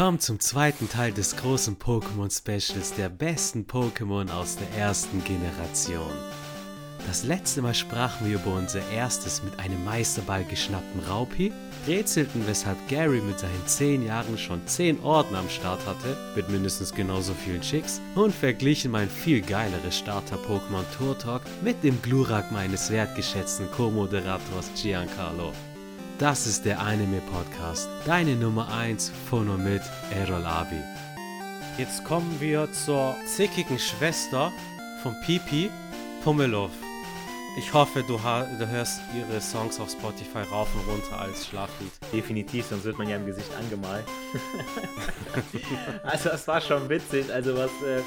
Willkommen zum zweiten Teil des großen Pokémon-Specials der besten Pokémon aus der ersten Generation. Das letzte Mal sprachen wir über unser erstes mit einem Meisterball geschnappten Raupi, rätselten, weshalb Gary mit seinen 10 Jahren schon 10 Orden am Start hatte, mit mindestens genauso vielen Chicks, und verglichen mein viel geileres Starter-Pokémon Turtok mit dem Glurak meines wertgeschätzten Co-Moderators Giancarlo. Das ist der Anime-Podcast, deine Nummer 1 von und mit Errol Abi. Jetzt kommen wir zur zickigen Schwester von Pipi, Pummelow. Ich hoffe, du, du, hörst ihre Songs auf Spotify rauf und runter als Schlaflied. Definitiv, sonst wird man ja im Gesicht angemalt. also das war schon witzig. Also was, äh,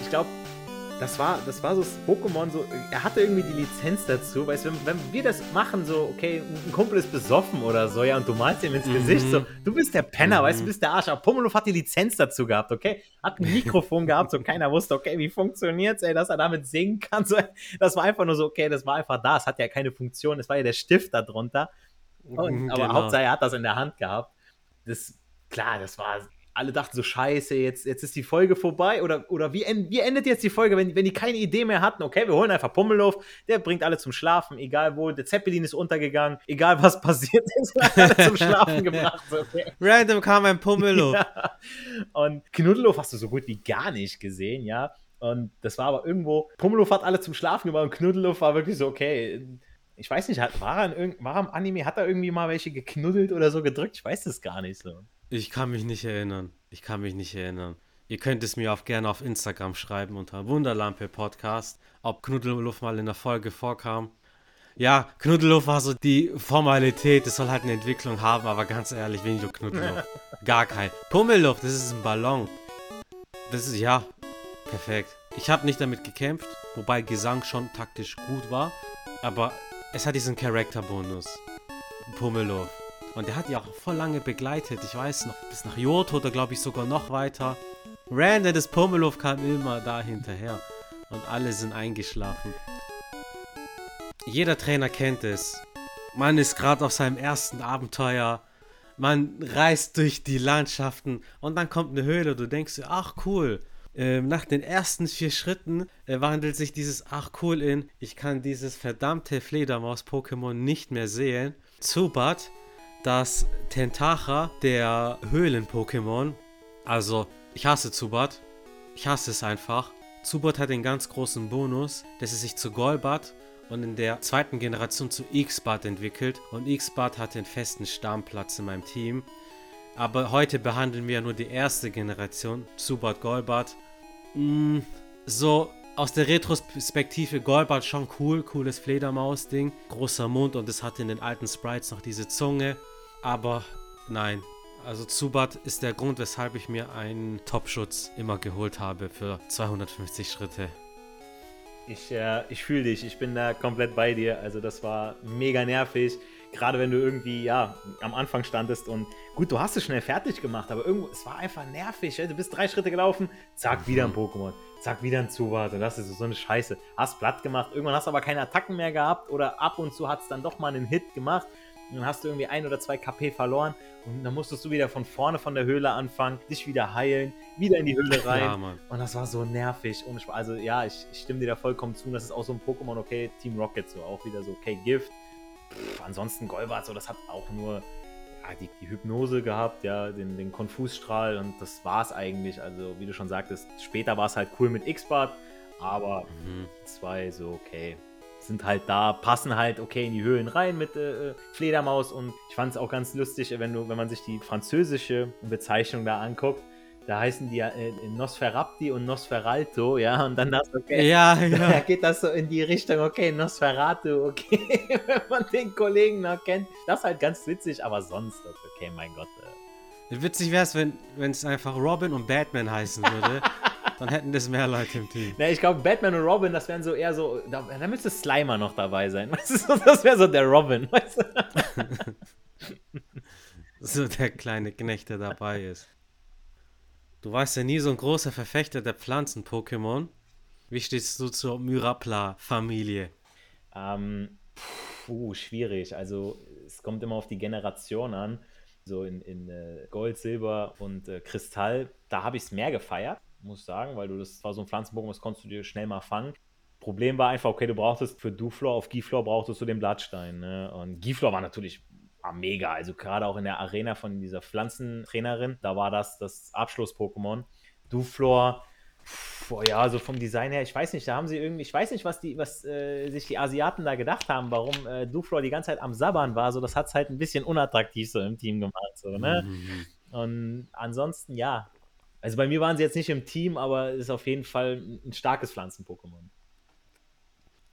ich glaube, das war, das war so das Pokémon, so, er hatte irgendwie die Lizenz dazu, weißt du, wenn, wenn, wir das machen, so, okay, ein Kumpel ist besoffen oder so, ja, und du malst ihm ins mhm. Gesicht, so, du bist der Penner, mhm. weißt du, du bist der Arsch, aber Pummeluff hat die Lizenz dazu gehabt, okay, hat ein Mikrofon gehabt, so, keiner wusste, okay, wie funktioniert's, ey, dass er damit singen kann, so, das war einfach nur so, okay, das war einfach da, es hat ja keine Funktion, es war ja der Stift da drunter, und, aber genau. Hauptsache, er hat das in der Hand gehabt, das, klar, das war alle dachten so, scheiße, jetzt, jetzt ist die Folge vorbei. Oder, oder wie, wie endet jetzt die Folge, wenn, wenn die keine Idee mehr hatten? Okay, wir holen einfach Pummelow, der bringt alle zum Schlafen, egal wo. Der Zeppelin ist untergegangen, egal was passiert ist, alle zum Schlafen gebracht. Okay. Random kam ein Pummelow. Ja. Und Knuddelow hast du so gut wie gar nicht gesehen, ja. Und das war aber irgendwo, Pummelow hat alle zum Schlafen gebracht und Knuddelow war wirklich so, okay, ich weiß nicht, war er, in, war er im Anime, hat er irgendwie mal welche geknuddelt oder so gedrückt? Ich weiß das gar nicht so. Ich kann mich nicht erinnern. Ich kann mich nicht erinnern. Ihr könnt es mir auch gerne auf Instagram schreiben unter Wunderlampe Podcast, ob Knuddelluff mal in der Folge vorkam. Ja, Knuddelluff war so die Formalität, es soll halt eine Entwicklung haben, aber ganz ehrlich, wenig Knuddelluff. Gar kein. Pummelluft, das ist ein Ballon. Das ist, ja, perfekt. Ich habe nicht damit gekämpft, wobei Gesang schon taktisch gut war, aber es hat diesen Charakterbonus. Pummelluff. Und der hat die auch voll lange begleitet. Ich weiß noch, bis nach Johto oder glaube ich sogar noch weiter. Randa des Pomelov kam immer da hinterher. Und alle sind eingeschlafen. Jeder Trainer kennt es. Man ist gerade auf seinem ersten Abenteuer. Man reist durch die Landschaften und dann kommt eine Höhle. Du denkst dir, ach cool. Ähm, nach den ersten vier Schritten äh, wandelt sich dieses ach cool in, ich kann dieses verdammte Fledermaus-Pokémon nicht mehr sehen. Zubat dass Tentacha, der Höhlen-Pokémon, also ich hasse Zubat, ich hasse es einfach. Zubat hat den ganz großen Bonus, dass es sich zu Golbat und in der zweiten Generation zu X-Bart entwickelt und X-Bart hat den festen Stammplatz in meinem Team. Aber heute behandeln wir nur die erste Generation, Zubat Golbat. Mm, so aus der Retrospektive Golbat schon cool, cooles Fledermaus-Ding, großer Mund und es hat in den alten Sprites noch diese Zunge. Aber nein. Also Zubat ist der Grund, weshalb ich mir einen Topschutz immer geholt habe für 250 Schritte. Ich, äh, ich fühle dich, ich bin da komplett bei dir. Also das war mega nervig. Gerade wenn du irgendwie, ja, am Anfang standest und gut, du hast es schnell fertig gemacht, aber irgendwo, es war einfach nervig. Du bist drei Schritte gelaufen, zack, wieder ein mhm. Pokémon, zack, wieder ein Zubat und das ist so eine Scheiße. Hast platt gemacht, irgendwann hast du aber keine Attacken mehr gehabt oder ab und zu hat es dann doch mal einen Hit gemacht dann hast du irgendwie ein oder zwei KP verloren und dann musstest du wieder von vorne von der Höhle anfangen, dich wieder heilen, wieder in die Höhle rein. Ja, und das war so nervig. Und also ja, ich, ich, stimme dir da vollkommen zu. Das ist auch so ein Pokémon, okay, Team Rocket so, auch wieder so, okay, Gift. Pff, ansonsten Golbat, so, das hat auch nur ja, die, die, Hypnose gehabt, ja, den, den Konfusstrahl und das war es eigentlich. Also, wie du schon sagtest, später war es halt cool mit X-Bart, aber mhm. zwei so, okay, sind halt da, passen halt okay in die Höhlen rein mit äh, äh Fledermaus und ich fand es auch ganz lustig, wenn du, wenn man sich die französische Bezeichnung da anguckt, da heißen die ja äh, Nosferapti und Nosferalto, ja, und dann das, okay, ja, ja. da geht das so in die Richtung, okay, Nosferatu, okay, wenn man den Kollegen noch kennt, das ist halt ganz witzig, aber sonst, okay, mein Gott. Äh. Witzig wäre es, wenn es einfach Robin und Batman heißen würde. Dann hätten das mehr Leute im Team. Na, ich glaube, Batman und Robin, das wären so eher so. Da, da müsste Slimer noch dabei sein. Weißt du, das wäre so der Robin. Weißt du? so der kleine Knecht, der dabei ist. Du warst ja nie so ein großer Verfechter der Pflanzen-Pokémon. Wie stehst du zur Myrapla-Familie? Ähm, puh, schwierig. Also, es kommt immer auf die Generation an. so in, in äh, Gold, Silber und äh, Kristall, da habe ich es mehr gefeiert, muss ich sagen, weil du das war so ein Pflanzenbogen, das konntest du dir schnell mal fangen. Problem war einfach, okay, du brauchtest für Duflor auf Giflor brauchtest du den Blattstein. Ne? Und Giflor war natürlich war mega. Also gerade auch in der Arena von dieser Pflanzentrainerin, da war das das Abschluss-Pokémon. Duflor, boah, ja, so vom Design her, ich weiß nicht, da haben sie irgendwie, ich weiß nicht, was die, was äh, sich die Asiaten da gedacht haben, warum äh, Duflor die ganze Zeit am Sabbern war. So, das hat es halt ein bisschen unattraktiv so im Team gemacht. So, ne? Mhm. Und ansonsten, ja. Also bei mir waren sie jetzt nicht im Team, aber ist auf jeden Fall ein starkes Pflanzen-Pokémon.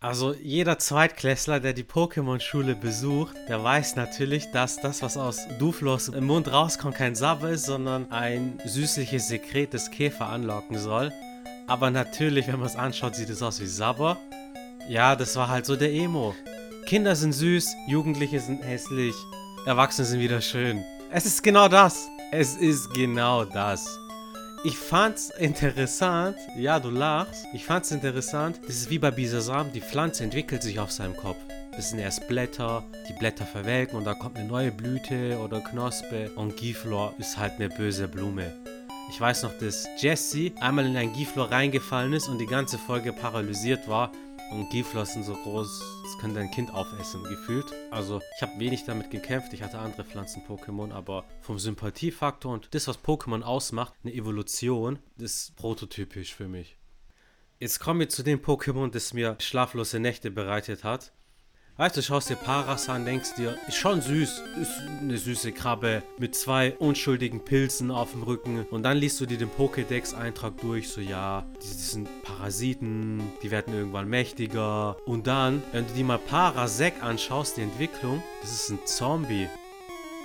Also jeder Zweitklässler, der die Pokémon-Schule besucht, der weiß natürlich, dass das, was aus Duflos im Mund rauskommt, kein Sabber ist, sondern ein süßliches Sekret des Käfer anlocken soll. Aber natürlich, wenn man es anschaut, sieht es aus wie Sabber. Ja, das war halt so der Emo. Kinder sind süß, Jugendliche sind hässlich, Erwachsene sind wieder schön. Es ist genau das. Es ist genau das. Ich fand's interessant, ja, du lachst. Ich fand's interessant, das ist wie bei Bisasam, die Pflanze entwickelt sich auf seinem Kopf. Das sind erst Blätter, die Blätter verwelken und da kommt eine neue Blüte oder Knospe und Giflor ist halt eine böse Blume. Ich weiß noch, dass Jesse einmal in ein Giflor reingefallen ist und die ganze Folge paralysiert war und Giflossen so groß, das könnte ein Kind aufessen, gefühlt. Also, ich habe wenig damit gekämpft. Ich hatte andere Pflanzen-Pokémon, aber vom Sympathiefaktor und das, was Pokémon ausmacht, eine Evolution, ist prototypisch für mich. Jetzt kommen wir zu dem Pokémon, das mir schlaflose Nächte bereitet hat. Weißt du, schaust dir Paras an, denkst dir, ist schon süß, ist eine süße Krabbe mit zwei unschuldigen Pilzen auf dem Rücken. Und dann liest du dir den Pokédex-Eintrag durch, so ja, die sind Parasiten, die werden irgendwann mächtiger. Und dann, wenn du dir mal Parasek anschaust, die Entwicklung, das ist ein Zombie.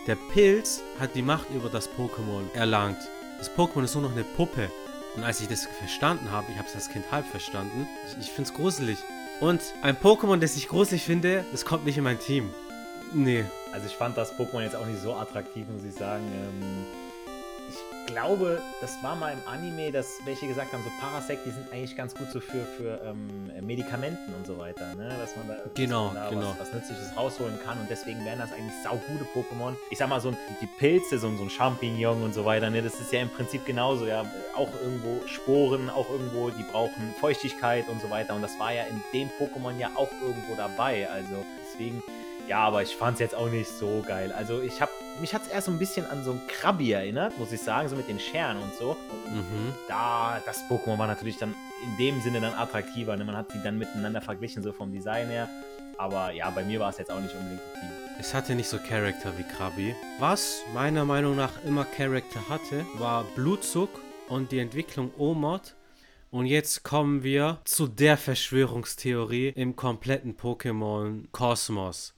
Der Pilz hat die Macht über das Pokémon erlangt. Das Pokémon ist nur noch eine Puppe. Und als ich das verstanden habe, ich habe es als Kind halb verstanden, ich, ich finde es gruselig. Und ein Pokémon, das ich gruselig finde, das kommt nicht in mein Team. Nee. Also ich fand das Pokémon jetzt auch nicht so attraktiv, muss ich sagen. Ähm, glaube, das war mal im Anime, dass welche gesagt haben, so Parasect, die sind eigentlich ganz gut so für, für ähm, Medikamenten und so weiter, ne? Dass man da, genau, man da genau. Was, was, Nützliches rausholen kann und deswegen wären das eigentlich saugute Pokémon. Ich sag mal, so die Pilze, so, so ein Champignon und so weiter, ne? Das ist ja im Prinzip genauso, ja. Auch irgendwo Sporen, auch irgendwo, die brauchen Feuchtigkeit und so weiter. Und das war ja in dem Pokémon ja auch irgendwo dabei. Also deswegen ja, aber ich fand es jetzt auch nicht so geil. Also ich habe, mich hat es erst so ein bisschen an so ein Krabbi erinnert, muss ich sagen, so mit den Scheren und so. Mhm. Da, das Pokémon war natürlich dann in dem Sinne dann attraktiver. Ne? Man hat sie dann miteinander verglichen, so vom Design her. Aber ja, bei mir war es jetzt auch nicht unbedingt so viel. Es hatte nicht so Charakter wie Krabi. Was meiner Meinung nach immer Charakter hatte, war Blutzug und die Entwicklung Omod. Und jetzt kommen wir zu der Verschwörungstheorie im kompletten Pokémon-Kosmos.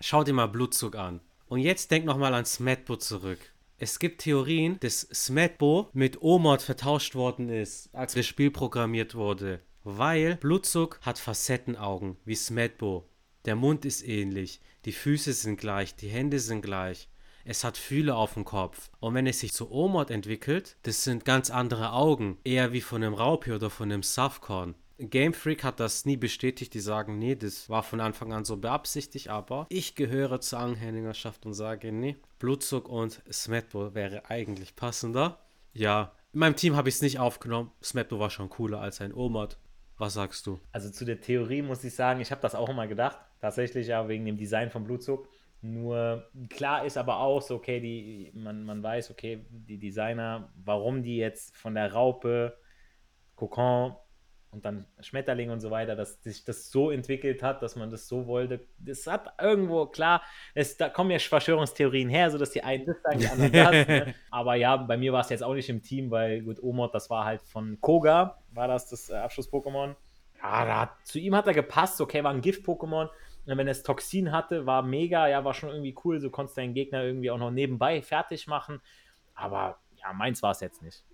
Schau dir mal Blutzug an. Und jetzt denk nochmal an Smetbo zurück. Es gibt Theorien, dass Smetbo mit Omod vertauscht worden ist, als das Spiel programmiert wurde. Weil Blutzug hat Facettenaugen, wie Smetbo. Der Mund ist ähnlich, die Füße sind gleich, die Hände sind gleich. Es hat Fühle auf dem Kopf. Und wenn es sich zu Omod entwickelt, das sind ganz andere Augen. Eher wie von einem Raupi oder von einem Safkorn. Game Freak hat das nie bestätigt. Die sagen, nee, das war von Anfang an so beabsichtigt. Aber ich gehöre zur Anhängerschaft und sage, nee, Blutzug und Smetbo wäre eigentlich passender. Ja, in meinem Team habe ich es nicht aufgenommen. Smetbo war schon cooler als ein Omod. Was sagst du? Also zu der Theorie muss ich sagen, ich habe das auch immer gedacht. Tatsächlich ja wegen dem Design von Blutzug. Nur klar ist aber auch so, okay, die, man, man weiß, okay, die Designer, warum die jetzt von der Raupe, Kokon und dann Schmetterling und so weiter, dass sich das so entwickelt hat, dass man das so wollte. Das hat irgendwo, klar, es, da kommen ja Verschwörungstheorien her, so dass die einen das sagen, die anderen das. Ne? Aber ja, bei mir war es jetzt auch nicht im Team, weil gut, Omod, das war halt von Koga, war das das äh, Abschluss-Pokémon. Ja, da, zu ihm hat er gepasst, okay, war ein Gift-Pokémon. Und wenn es Toxin hatte, war mega, ja, war schon irgendwie cool, so konntest du deinen Gegner irgendwie auch noch nebenbei fertig machen. Aber ja, meins war es jetzt nicht.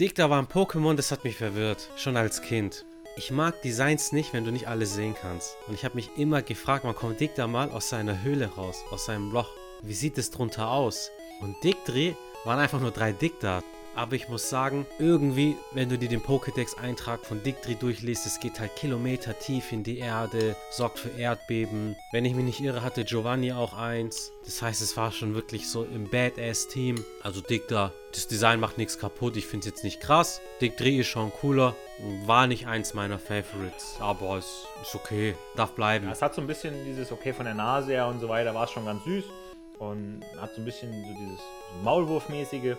Dicta war ein Pokémon, das hat mich verwirrt, schon als Kind. Ich mag Designs nicht, wenn du nicht alles sehen kannst. Und ich habe mich immer gefragt, man kommt Dicta mal aus seiner Höhle raus, aus seinem Loch. Wie sieht es drunter aus? Und Dictri waren einfach nur drei Dicta. Aber ich muss sagen, irgendwie, wenn du dir den Pokédex-Eintrag von Dictri durchliest, es geht halt Kilometer tief in die Erde, sorgt für Erdbeben. Wenn ich mich nicht irre, hatte Giovanni auch eins. Das heißt, es war schon wirklich so im Badass-Team. Also Dicta, das Design macht nichts kaputt. Ich finde es jetzt nicht krass. Dictri ist schon cooler. War nicht eins meiner Favorites, aber es ist okay. Darf bleiben. Ja, es hat so ein bisschen dieses Okay von der Nase her und so weiter, war es schon ganz süß. Und hat so ein bisschen so dieses Maulwurfmäßige.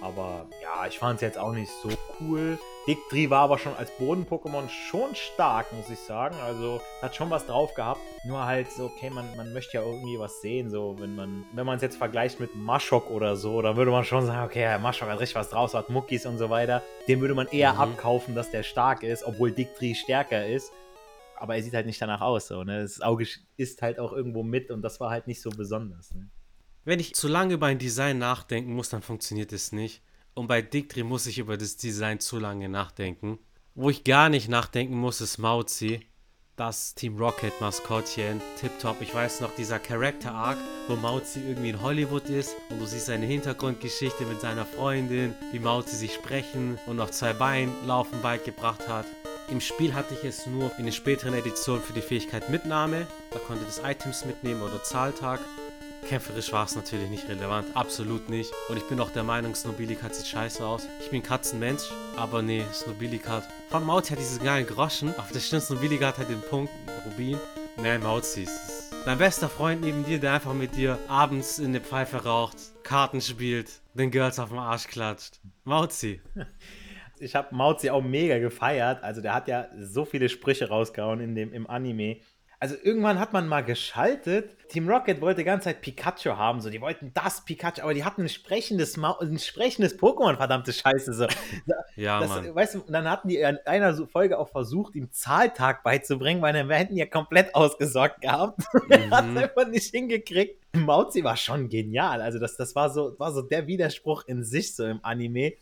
Aber ja, ich fand es jetzt auch nicht so cool. Dictri war aber schon als Boden-Pokémon schon stark, muss ich sagen. Also hat schon was drauf gehabt. Nur halt so, okay, man, man möchte ja irgendwie was sehen. So, wenn man wenn man es jetzt vergleicht mit Maschok oder so, dann würde man schon sagen, okay, Maschok hat richtig was draus, hat Muckis und so weiter. Dem würde man eher mhm. abkaufen, dass der stark ist, obwohl Dictri stärker ist. Aber er sieht halt nicht danach aus. So, ne? Das Auge ist halt auch irgendwo mit und das war halt nicht so besonders. Ne? Wenn ich zu lange über ein Design nachdenken muss, dann funktioniert es nicht. Und bei Dictri muss ich über das Design zu lange nachdenken. Wo ich gar nicht nachdenken muss, ist Mauzi. Das Team Rocket Maskottchen, tipptopp. Ich weiß noch, dieser Character Arc, wo Mauzi irgendwie in Hollywood ist und du siehst seine Hintergrundgeschichte mit seiner Freundin, wie Mauzi sich sprechen und auf zwei Beinen laufen beigebracht hat. Im Spiel hatte ich es nur in den späteren Editionen für die Fähigkeit Mitnahme. Da konnte das Items mitnehmen oder Zahltag. Kämpferisch war es natürlich nicht relevant, absolut nicht. Und ich bin auch der Meinung, Snobilikat sieht scheiße aus. Ich bin Katzenmensch, aber nee, Snobilikat. Von Mauzi hat dieses geilen Groschen, aber das stimmt, Snobilikat hat den Punkt, Rubin. Nee, Mauzi ist dein bester Freund neben dir, der einfach mit dir abends in der Pfeife raucht, Karten spielt, den Girls auf den Arsch klatscht. Mauzi. Ich habe Mauzi auch mega gefeiert. Also der hat ja so viele Sprüche rausgehauen in dem, im Anime. Also irgendwann hat man mal geschaltet. Team Rocket wollte die ganze Zeit Pikachu haben, so die wollten das Pikachu, aber die hatten ein sprechendes, Ma ein sprechendes Pokémon, verdammte Scheiße. So. ja, das, Mann. Weißt du, und dann hatten die in einer Folge auch versucht, ihm Zahltag beizubringen, weil dann hätten ja komplett ausgesorgt gehabt. Mhm. er hat es einfach nicht hingekriegt. Mauzi war schon genial. Also das, das war so, war so der Widerspruch in sich so im Anime.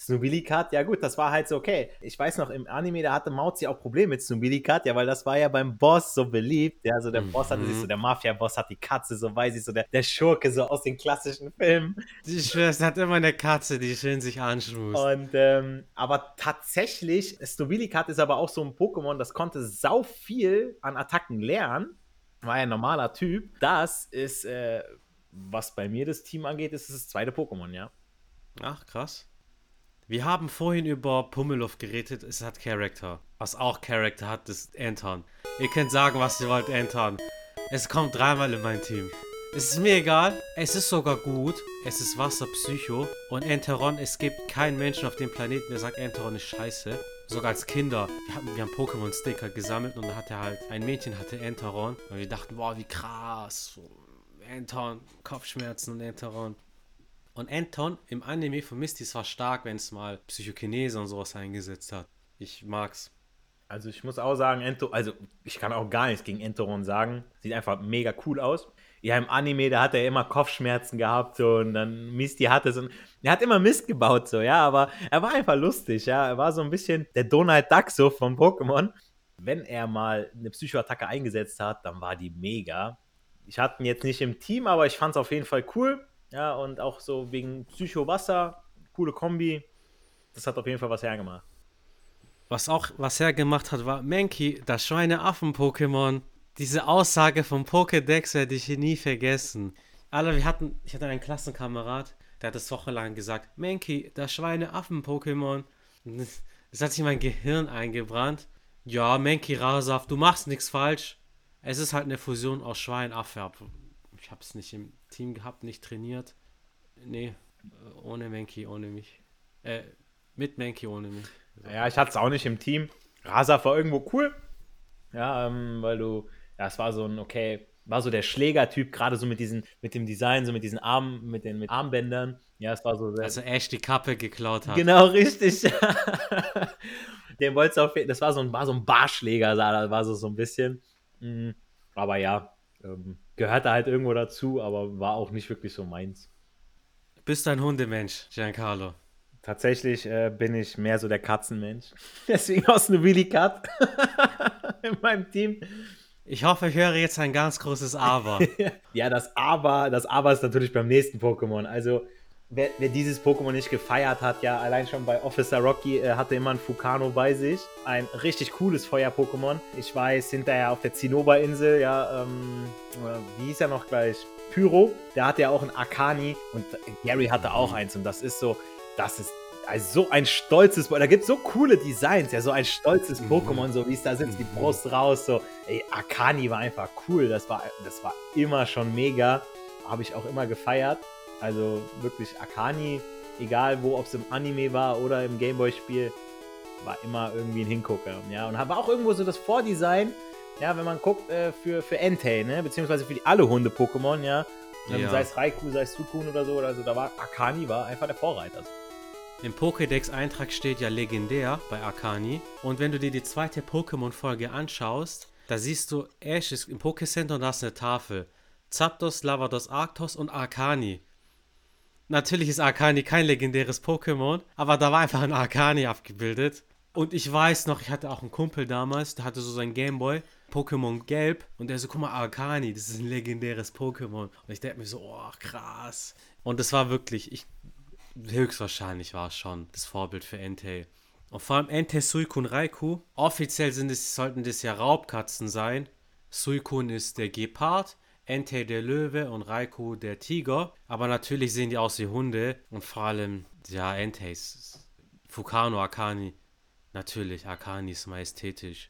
Snobilikat, ja gut, das war halt so okay. Ich weiß noch, im Anime, da hatte Mauzi auch Probleme mit Snobilikat, ja, weil das war ja beim Boss so beliebt. Ja, so der mhm. Boss hatte sich so, der Mafia-Boss hat die Katze, so weiß ich, so der, der Schurke so aus den klassischen Filmen. Ich schwöre, es hat immer eine Katze, die schön sich anschmust. Und, ähm, aber tatsächlich, Snobilikat ist aber auch so ein Pokémon, das konnte sau viel an Attacken lernen. War ja ein normaler Typ. Das ist, äh, was bei mir das Team angeht, ist das zweite Pokémon, ja. Ach, krass. Wir haben vorhin über Pummeluff geredet, es hat Charakter. Was auch Charakter hat, ist Anton. Ihr könnt sagen, was ihr wollt, Anton. Es kommt dreimal in mein Team. Es ist mir egal, es ist sogar gut, es ist Wasserpsycho und Enteron, es gibt keinen Menschen auf dem Planeten, der sagt, Enteron ist scheiße. Sogar als Kinder, wir haben, wir haben Pokémon-Sticker gesammelt und da hatte halt, ein Mädchen hatte Enteron und wir dachten, wow, wie krass. Enteron, Kopfschmerzen und Enteron. Und Anton im Anime von Misty war stark, wenn es mal Psychokinese und sowas eingesetzt hat. Ich mag's. Also ich muss auch sagen, Ento, also ich kann auch gar nichts gegen Entoron sagen. Sieht einfach mega cool aus. Ja, im Anime, da hat er immer Kopfschmerzen gehabt so, und dann Misty hatte es und er hat immer Mist gebaut so, ja, aber er war einfach lustig, ja. Er war so ein bisschen der Donald Duck so von Pokémon. Wenn er mal eine Psychoattacke eingesetzt hat, dann war die mega. Ich hatte ihn jetzt nicht im Team, aber ich fand es auf jeden Fall cool. Ja, und auch so wegen Psycho-Wasser, coole Kombi. Das hat auf jeden Fall was hergemacht. Was auch was hergemacht hat, war Menki, das Schweineaffen-Pokémon. Diese Aussage vom Pokédex werde ich hier nie vergessen. Alle, wir hatten, ich hatte einen Klassenkamerad, der hat es wochenlang gesagt, Menki, das Schweineaffen-Pokémon. Das hat sich in mein Gehirn eingebrannt. Ja, Menki Rasaf, du machst nichts falsch. Es ist halt eine Fusion aus Schwein, Affe. Ich habe es nicht im Team gehabt, nicht trainiert. Nee, ohne Menki, ohne mich. Äh, mit Menki, ohne mich. Ja, ich hatte es auch nicht im Team. Rasa war irgendwo cool. Ja, ähm, weil du, ja, es war so ein, okay, war so der Schlägertyp, gerade so mit diesen, mit dem Design, so mit diesen Armen, mit den mit Armbändern. Ja, es war so sehr. Also Ash die Kappe geklaut hat. Genau, richtig. den wolltest du auf das war so ein, war so ein Barschläger, war so, so ein bisschen. Mhm. Aber ja, ähm, gehörte halt irgendwo dazu, aber war auch nicht wirklich so meins. Bist du ein Hundemensch, Giancarlo? Tatsächlich äh, bin ich mehr so der Katzenmensch. Deswegen aus eine Willy Cut in meinem Team. Ich hoffe, ich höre jetzt ein ganz großes Aber. ja, das Aber, das Aber ist natürlich beim nächsten Pokémon. Also, wer, wer, dieses Pokémon nicht gefeiert hat, ja, allein schon bei Officer Rocky äh, hatte immer ein Fukano bei sich. Ein richtig cooles Feuer-Pokémon. Ich weiß, hinterher auf der Zinnober-Insel, ja, ähm, wie hieß er noch gleich? Pyro, der hatte ja auch ein Akani und Gary hatte auch eins und das ist so, das ist also so ein stolzes, da gibt es so coole Designs, ja, so ein stolzes mhm. Pokémon, so wie es da sitzt, die mhm. Brust raus, so, ey, Akani war einfach cool, das war, das war immer schon mega, habe ich auch immer gefeiert. Also wirklich Akani, egal wo, ob es im Anime war oder im Gameboy-Spiel, war immer irgendwie ein Hingucker. Ja, und war auch irgendwo so das Vordesign, ja, wenn man guckt, äh, für, für Entei, ne, beziehungsweise für die alle Hunde-Pokémon, ja. Ähm, ja. Sei es Raikou, sei es Sukun oder so, also da war Akani war einfach der Vorreiter. Im Pokédex-Eintrag steht ja legendär bei Akani. Und wenn du dir die zweite Pokémon-Folge anschaust, da siehst du Ash ist im Pokécenter und da ist eine Tafel. Zapdos, Lavados, Arctos und Arcani. Natürlich ist Arcani kein legendäres Pokémon, aber da war einfach ein Arcani abgebildet. Und ich weiß noch, ich hatte auch einen Kumpel damals, der hatte so sein Gameboy, Pokémon Gelb, und der so, guck mal, Arcani, das ist ein legendäres Pokémon. Und ich dachte mir so, oh, krass. Und das war wirklich, ich, höchstwahrscheinlich war es schon das Vorbild für Entei. Und vor allem Entei, Suikun, Raikou. Offiziell sind es, sollten das ja Raubkatzen sein. Suikun ist der Gepard Entei der Löwe und Raikou der Tiger. Aber natürlich sehen die aus wie Hunde und vor allem, ja, Enteis. Fukano Akani. Natürlich, Akani ist majestätisch.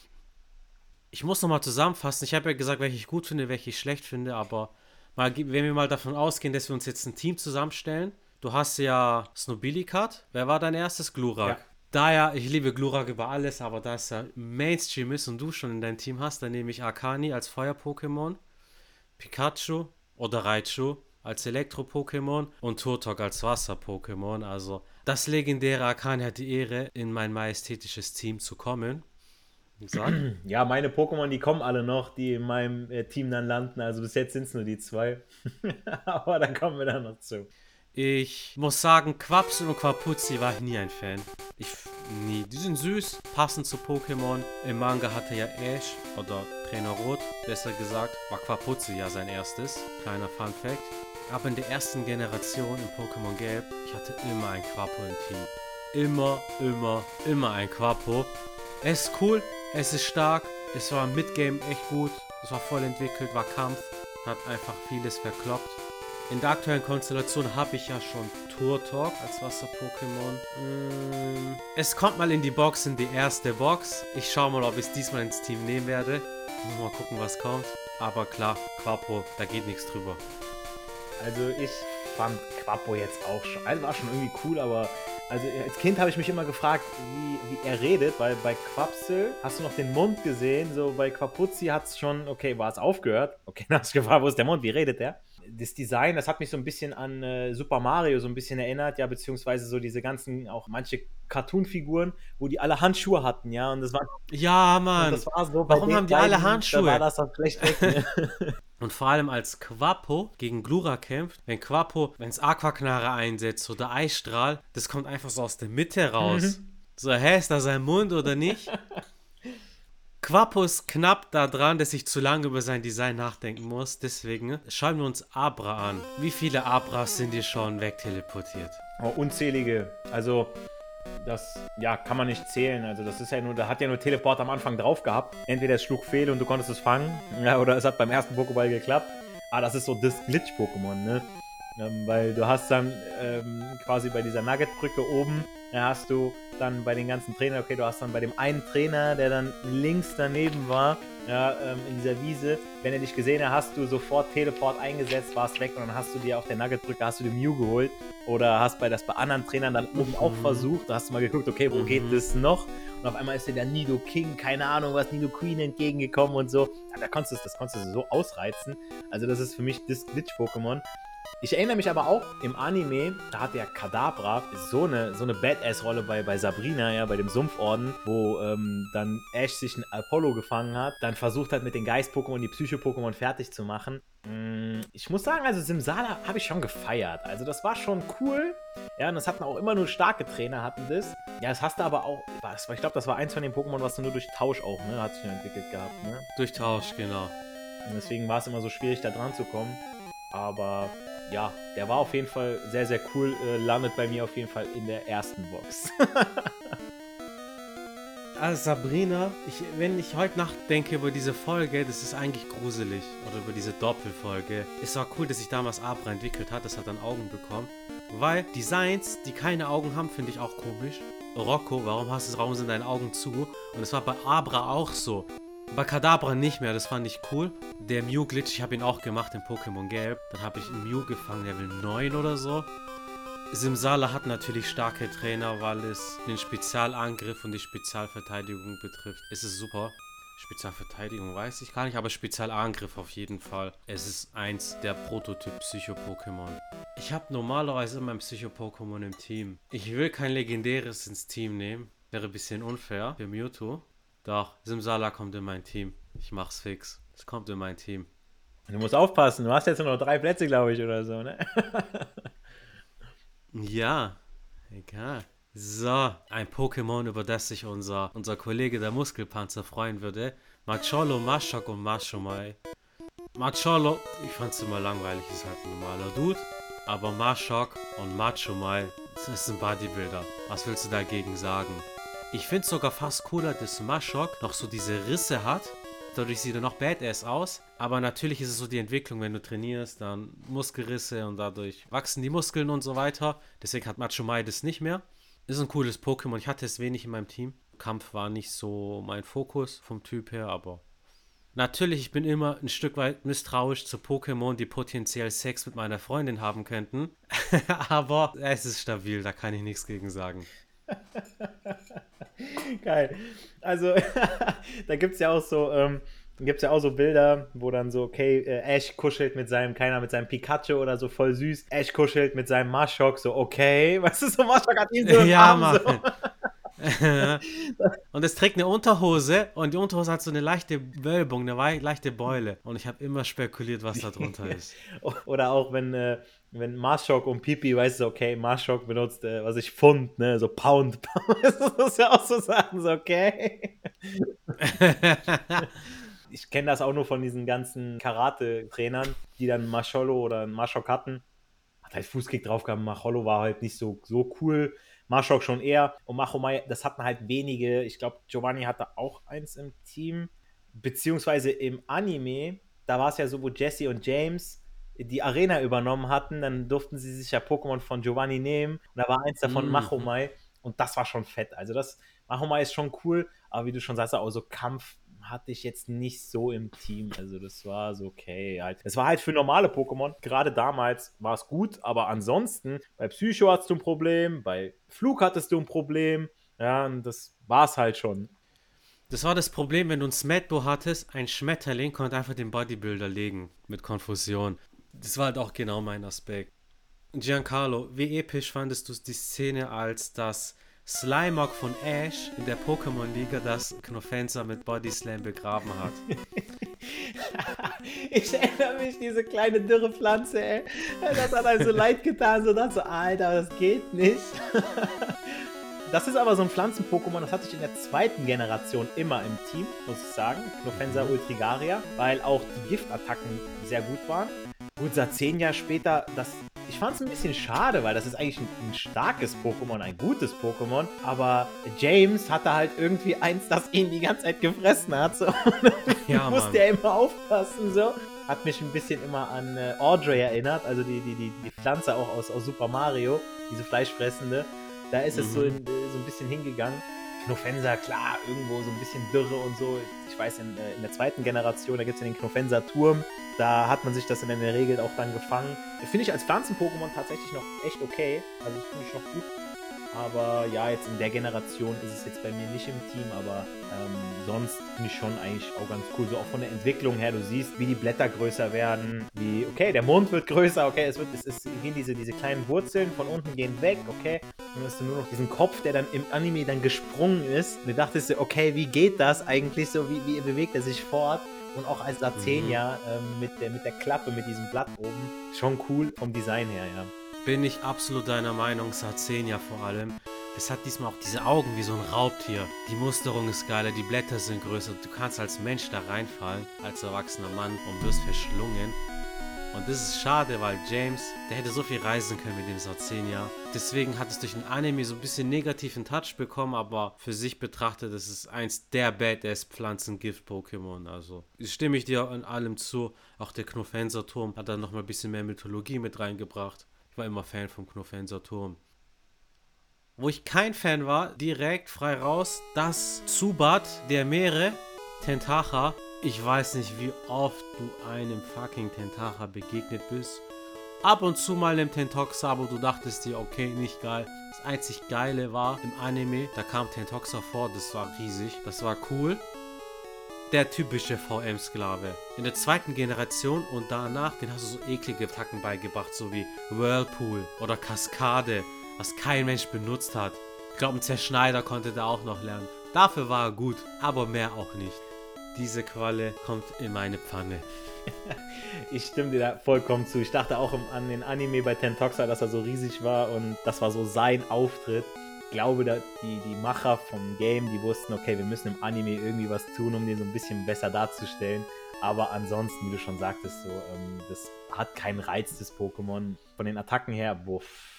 Ich muss nochmal zusammenfassen. Ich habe ja gesagt, welche ich gut finde, welche ich schlecht finde, aber mal, wenn wir mal davon ausgehen, dass wir uns jetzt ein Team zusammenstellen. Du hast ja Snobilikat. Wer war dein erstes? Glurak. Ja. Da ja, ich liebe Glurak über alles, aber da es ja Mainstream ist und du schon in deinem Team hast, dann nehme ich Akani als Feuer-Pokémon. Pikachu oder Raichu als Elektro-Pokémon und Turtok als Wasser-Pokémon. Also das legendäre Arkan hat die Ehre, in mein majestätisches Team zu kommen. Ja, meine Pokémon, die kommen alle noch, die in meinem äh, Team dann landen. Also bis jetzt sind es nur die zwei. Aber da kommen wir dann noch zu. Ich muss sagen, Quapsel und Quapuzzi war ich nie ein Fan. Ich nie. Die sind süß, passend zu Pokémon. Im Manga hatte ja Ash oder Trainer Rot, besser gesagt, war Quapuzzi ja sein erstes. Kleiner Fun Fact. Aber in der ersten Generation in Pokémon Gelb, ich hatte immer ein Quapo im Team. Immer, immer, immer ein Quapo. Es ist cool, es ist stark, es war im Midgame echt gut, es war voll entwickelt, war Kampf, hat einfach vieles verkloppt. In der aktuellen Konstellation habe ich ja schon Turtok als Wasser-Pokémon. Ähm, es kommt mal in die Box, in die erste Box. Ich schaue mal, ob ich es diesmal ins Team nehmen werde. Mal gucken, was kommt. Aber klar, Quapo, da geht nichts drüber. Also ich fand Quapo jetzt auch schon. Also war schon irgendwie cool, aber also als Kind habe ich mich immer gefragt, wie, wie er redet, weil bei Quapsel hast du noch den Mund gesehen, so bei Quapuzzi hat es schon, okay, war es aufgehört. Okay, dann hast du gefragt, wo ist der Mund, wie redet der? Das Design, das hat mich so ein bisschen an äh, Super Mario so ein bisschen erinnert, ja, beziehungsweise so diese ganzen, auch manche Cartoon-Figuren, wo die alle Handschuhe hatten, ja, und das war. Ja, Mann. Das war so Warum haben die beiden, alle Handschuhe? Da war das dann schlecht weg, ne? Und vor allem als Quapo gegen Glura kämpft, wenn Quapo, wenn es Aquaknarre einsetzt oder Eisstrahl, das kommt einfach so aus der Mitte raus. Mhm. So, hä, ist da sein Mund oder nicht? Quapo ist knapp da dran, dass ich zu lange über sein Design nachdenken muss. Deswegen schauen wir uns Abra an. Wie viele Abras sind hier schon wegteleportiert? Oh, unzählige. Also, das ja, kann man nicht zählen. Also, das ist ja nur, da hat ja nur Teleport am Anfang drauf gehabt. Entweder es schlug fehl und du konntest es fangen, ja, oder es hat beim ersten Pokéball geklappt. Ah, das ist so das Glitch-Pokémon, ne? Ähm, weil du hast dann ähm, quasi bei dieser Nugget-Brücke oben, da hast du dann bei den ganzen Trainern, okay, du hast dann bei dem einen Trainer, der dann links daneben war, ja, ähm, in dieser Wiese, wenn er dich gesehen hat, hast du sofort Teleport eingesetzt, warst weg und dann hast du dir auf der Nugget-Brücke, hast du den Mew geholt oder hast bei das bei anderen Trainern dann oben auch mhm. versucht, da hast du mal geguckt, okay, wo mhm. geht das noch? Und auf einmal ist dir der Nido King, keine Ahnung was, Nido Queen entgegengekommen und so. Ja, da konntest du, das konntest du so ausreizen. Also das ist für mich das Glitch-Pokémon. Ich erinnere mich aber auch im Anime, da hat der Kadabra so eine, so eine Badass-Rolle bei, bei Sabrina, ja, bei dem Sumpforden, wo ähm, dann Ash sich ein Apollo gefangen hat, dann versucht hat, mit den Geist-Pokémon die Psycho-Pokémon fertig zu machen. Mm, ich muss sagen, also Simsala habe ich schon gefeiert. Also das war schon cool. Ja, und das hatten auch immer nur starke Trainer, hatten das. Ja, das hast du aber auch, ich glaube, das war eins von den Pokémon, was du nur durch Tausch auch, ne, hat sich entwickelt gehabt, ne? Durch Tausch, genau. Und deswegen war es immer so schwierig, da dran zu kommen. Aber ja, der war auf jeden Fall sehr, sehr cool. Äh, landet bei mir auf jeden Fall in der ersten Box. also Sabrina, ich, wenn ich heute nachdenke über diese Folge, das ist eigentlich gruselig. Oder über diese Doppelfolge. Es war cool, dass sich damals Abra entwickelt hat. Das hat dann Augen bekommen. Weil Designs, die keine Augen haben, finde ich auch komisch. Rocco, warum hast du, warum sind deine Augen zu? Und es war bei Abra auch so. Bei Kadabra nicht mehr, das fand ich cool. Der Mew-Glitch, ich habe ihn auch gemacht in Pokémon Gelb. Dann habe ich einen Mew gefangen, Level 9 oder so. Simsala hat natürlich starke Trainer, weil es den Spezialangriff und die Spezialverteidigung betrifft. Es ist super. Spezialverteidigung weiß ich gar nicht, aber Spezialangriff auf jeden Fall. Es ist eins der Prototyp-Psycho-Pokémon. Ich habe normalerweise immer ein Psycho-Pokémon im Team. Ich will kein legendäres ins Team nehmen. Wäre ein bisschen unfair für Mewtwo. Doch, Simsala kommt in mein Team. Ich mach's fix. Es kommt in mein Team. Du musst aufpassen, du hast jetzt nur noch drei Plätze, glaube ich, oder so, ne? ja, egal. So, ein Pokémon, über das sich unser, unser Kollege der Muskelpanzer freuen würde. Macholo, Mashok und Mashomai. Macholo, ich fand's immer langweilig, ist halt ein normaler Dude. Aber Mashok und Machomai, das sind Bodybuilder. Was willst du dagegen sagen? Ich finde es sogar fast cooler, dass Mashok noch so diese Risse hat. Dadurch sieht er noch badass aus. Aber natürlich ist es so die Entwicklung, wenn du trainierst, dann Muskelrisse und dadurch wachsen die Muskeln und so weiter. Deswegen hat Machomai das nicht mehr. Ist ein cooles Pokémon. Ich hatte es wenig in meinem Team. Kampf war nicht so mein Fokus vom Typ her, aber Natürlich, ich bin immer ein Stück weit misstrauisch zu Pokémon, die potenziell Sex mit meiner Freundin haben könnten. Aber es ist stabil, da kann ich nichts gegen sagen. Geil. Also, da gibt es ja auch so, ähm, gibt es ja auch so Bilder, wo dann so, okay, äh, Ash kuschelt mit seinem, keiner mit seinem Pikachu oder so voll süß. Ash kuschelt mit seinem Marshok, so, okay. Was ist so, Marshok hat ihn so ja, Mann. So. und es trägt eine Unterhose und die Unterhose hat so eine leichte Wölbung, eine leichte Beule. Und ich habe immer spekuliert, was da drunter ist. Oder auch wenn, äh, wenn Marshok und Pipi, weißt du, okay, Marshok benutzt, äh, was ich Pfund, ne, so Pound. das muss ja auch so sagen, so, okay. ich kenne das auch nur von diesen ganzen Karate-Trainern, die dann Marsholo oder Marshok hatten. Hat halt Fußkick drauf gehabt, Macholo war halt nicht so, so cool. Marshok schon eher. Und Machomai, das hatten halt wenige. Ich glaube, Giovanni hatte auch eins im Team. Beziehungsweise im Anime, da war es ja so, wo Jesse und James die Arena übernommen hatten, dann durften sie sich ja Pokémon von Giovanni nehmen. Und da war eins davon mhm. Machomai. Und das war schon fett. Also das, Machomai ist schon cool, aber wie du schon sagst, auch so Kampf hatte ich jetzt nicht so im Team. Also das war so okay. Halt. Es war halt für normale Pokémon. Gerade damals war es gut, aber ansonsten bei Psycho hattest du ein Problem, bei Flug hattest du ein Problem. Ja, und das war es halt schon. Das war das Problem, wenn du ein Smetbo hattest, ein Schmetterling konnte einfach den Bodybuilder legen mit Konfusion. Das war halt auch genau mein Aspekt. Giancarlo, wie episch fandest du die Szene, als das Slimeock von Ash in der Pokémon-Liga das Knofenza mit Body Slam begraben hat. ich erinnere mich, diese kleine dürre Pflanze, ey. Das hat einem so leid getan, so dachte so, Alter, das geht nicht. Das ist aber so ein Pflanzen-Pokémon, das hatte ich in der zweiten Generation immer im Team, muss ich sagen. Knofensa mhm. Ultrigaria, weil auch die Giftattacken sehr gut waren. Gut, seit zehn Jahren später, das ich fand es ein bisschen schade, weil das ist eigentlich ein, ein starkes Pokémon, ein gutes Pokémon. Aber James hatte halt irgendwie eins, das ihn die ganze Zeit gefressen hat. So. ja, musste ja immer aufpassen. So. Hat mich ein bisschen immer an äh, Audrey erinnert, also die, die, die, die Pflanze auch aus, aus Super Mario, diese fleischfressende. Da ist mhm. es so, in, so ein bisschen hingegangen. Knofensa, klar, irgendwo so ein bisschen Dürre und so. Ich weiß, in, äh, in der zweiten Generation, da gibt es ja den Knofensa-Turm. Da hat man sich das in der Regel auch dann gefangen. Finde ich als Pflanzen-Pokémon tatsächlich noch echt okay. Also finde ich noch gut. Aber ja, jetzt in der Generation ist es jetzt bei mir nicht im Team, aber ähm, sonst finde ich schon eigentlich auch ganz cool. So auch von der Entwicklung her, du siehst, wie die Blätter größer werden, wie, okay, der Mond wird größer, okay, es wird, es, es gehen diese, diese kleinen Wurzeln von unten gehen weg, okay. Dann hast du nur noch diesen Kopf, der dann im Anime dann gesprungen ist. Und du dachtest dir, okay, wie geht das eigentlich so? Wie, wie bewegt er sich fort? Und auch als Azenia mhm. ähm, mit, der, mit der Klappe, mit diesem Blatt oben. Schon cool vom Design her, ja. Bin ich absolut deiner Meinung, Sarzenia vor allem. Es hat diesmal auch diese Augen wie so ein Raubtier. Die Musterung ist geiler, die Blätter sind größer. Du kannst als Mensch da reinfallen, als erwachsener Mann und wirst verschlungen. Und das ist schade, weil James, der hätte so viel reisen können mit dem Sarzenia. Deswegen hat es durch den Anime so ein bisschen negativen Touch bekommen, aber für sich betrachtet, das ist eins der Badass-Pflanzengift-Pokémon. Also stimme ich dir in allem zu. Auch der Knofenser-Turm hat da nochmal ein bisschen mehr Mythologie mit reingebracht. War immer Fan vom Knofenser-Turm. Wo ich kein Fan war, direkt frei raus, das Zubat der Meere, Tentacha. Ich weiß nicht, wie oft du einem fucking Tentacha begegnet bist. Ab und zu mal einem Tentoxa, aber du dachtest dir, okay, nicht geil. Das einzig Geile war im Anime, da kam Tentoxa vor, das war riesig, das war cool. Der typische VM-Sklave. In der zweiten Generation und danach, den hast du so eklige Attacken beigebracht, so wie Whirlpool oder Kaskade, was kein Mensch benutzt hat. Ich glaube, ein Zerschneider konnte der auch noch lernen. Dafür war er gut, aber mehr auch nicht. Diese Qualle kommt in meine Pfanne. ich stimme dir da vollkommen zu. Ich dachte auch an den Anime bei Tentoxa, dass er so riesig war und das war so sein Auftritt. Glaube, die, die Macher vom Game, die wussten, okay, wir müssen im Anime irgendwie was tun, um den so ein bisschen besser darzustellen. Aber ansonsten, wie du schon sagtest, so, ähm, das hat keinen Reiz des Pokémon. Von den Attacken her, wuff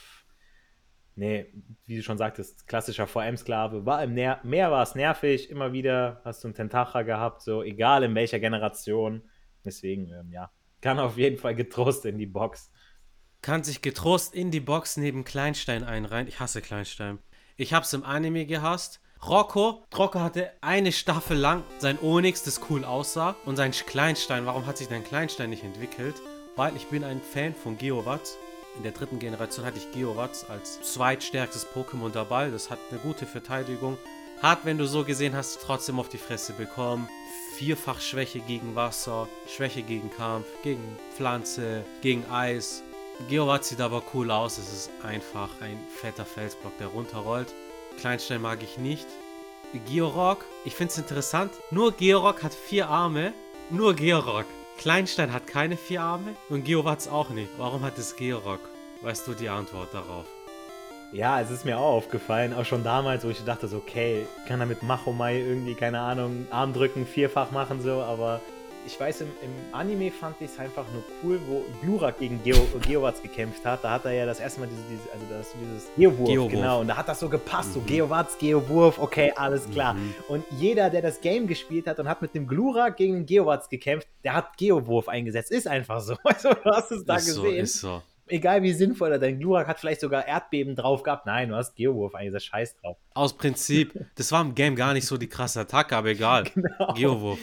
nee, wie du schon sagtest, klassischer VM-Sklave. War im Ner Meer war es nervig, immer wieder hast du einen Tentacha gehabt, so egal in welcher Generation. Deswegen, ähm, ja, kann auf jeden Fall getrost in die Box. Kann sich getrost in die Box neben Kleinstein einreihen. Ich hasse Kleinstein. Ich hab's im Anime gehasst. Rocco, Rocco hatte eine Staffel lang sein Onyx, das cool aussah. Und sein Kleinstein, warum hat sich dein Kleinstein nicht entwickelt? Weil ich bin ein Fan von Geowatts. In der dritten Generation hatte ich Geowatz als zweitstärkstes Pokémon dabei. Das hat eine gute Verteidigung. Hat, wenn du so gesehen hast, trotzdem auf die Fresse bekommen. Vierfach Schwäche gegen Wasser, Schwäche gegen Kampf, gegen Pflanze, gegen Eis. Geowatz sieht aber cool aus. Es ist einfach ein fetter Felsblock, der runterrollt. Kleinstein mag ich nicht. Georock, ich finde es interessant. Nur Georock hat vier Arme. Nur Georock. Kleinstein hat keine vier Arme und Geowatz auch nicht. Warum hat es Georock? Weißt du die Antwort darauf? Ja, es ist mir auch aufgefallen, auch schon damals, wo ich dachte, so, okay, kann er mit Machomai irgendwie, keine Ahnung, Armdrücken vierfach machen, so, aber ich weiß, im, im Anime fand ich es einfach nur cool, wo Glurak gegen Geo, Geowatz gekämpft hat. Da hat er ja das erste Mal diese, diese also das, dieses Geowurf, Geowurf, genau. Und da hat das so gepasst, mhm. so Geowatz, Geowurf, okay, alles klar. Mhm. Und jeder, der das Game gespielt hat und hat mit dem Glurak gegen den Geowatz gekämpft, der hat Geowurf eingesetzt. Ist einfach so. Also, du hast es da ist gesehen. So, ist so. Egal wie sinnvoll er, dein Glurak hat vielleicht sogar Erdbeben drauf gehabt. Nein, du hast Geowurf eingesetzt, scheiß drauf. Aus Prinzip, das war im Game gar nicht so die krasse Attacke, aber egal. Genau. Geowurf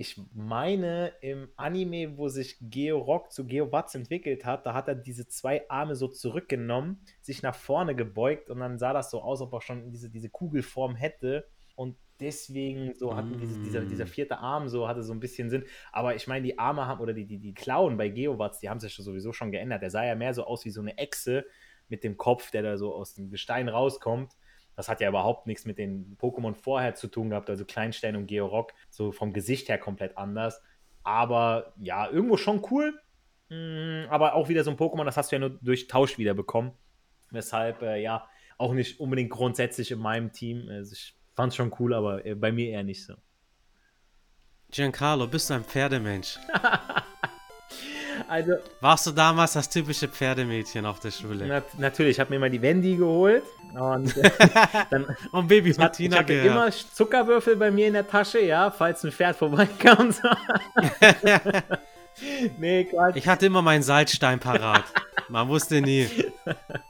ich meine, im Anime, wo sich Georock zu Geowatz entwickelt hat, da hat er diese zwei Arme so zurückgenommen, sich nach vorne gebeugt und dann sah das so aus, ob er schon diese, diese Kugelform hätte. Und deswegen so hatten mm. diese, dieser, dieser mm. vierte Arm so hatte so ein bisschen Sinn. Aber ich meine, die Arme haben oder die, die, die Klauen bei Geowatz, die haben sich sowieso schon geändert. Der sah ja mehr so aus wie so eine Echse mit dem Kopf, der da so aus dem Gestein rauskommt. Das hat ja überhaupt nichts mit den Pokémon vorher zu tun gehabt, also Kleinstein und Georock, so vom Gesicht her komplett anders. Aber ja, irgendwo schon cool. Mm, aber auch wieder so ein Pokémon, das hast du ja nur durch Tausch wieder bekommen. Weshalb, äh, ja, auch nicht unbedingt grundsätzlich in meinem Team. Also ich fand es schon cool, aber äh, bei mir eher nicht so. Giancarlo, bist du ein Pferdemensch? Also, Warst du damals das typische Pferdemädchen auf der Schule? Na, natürlich, ich habe mir mal die Wendy geholt und dann und Baby Martina Ich hatte immer Zuckerwürfel bei mir in der Tasche, ja, falls ein Pferd vorbeikam. nee, Quatsch. Ich hatte immer meinen Salzstein parat. Man wusste nie.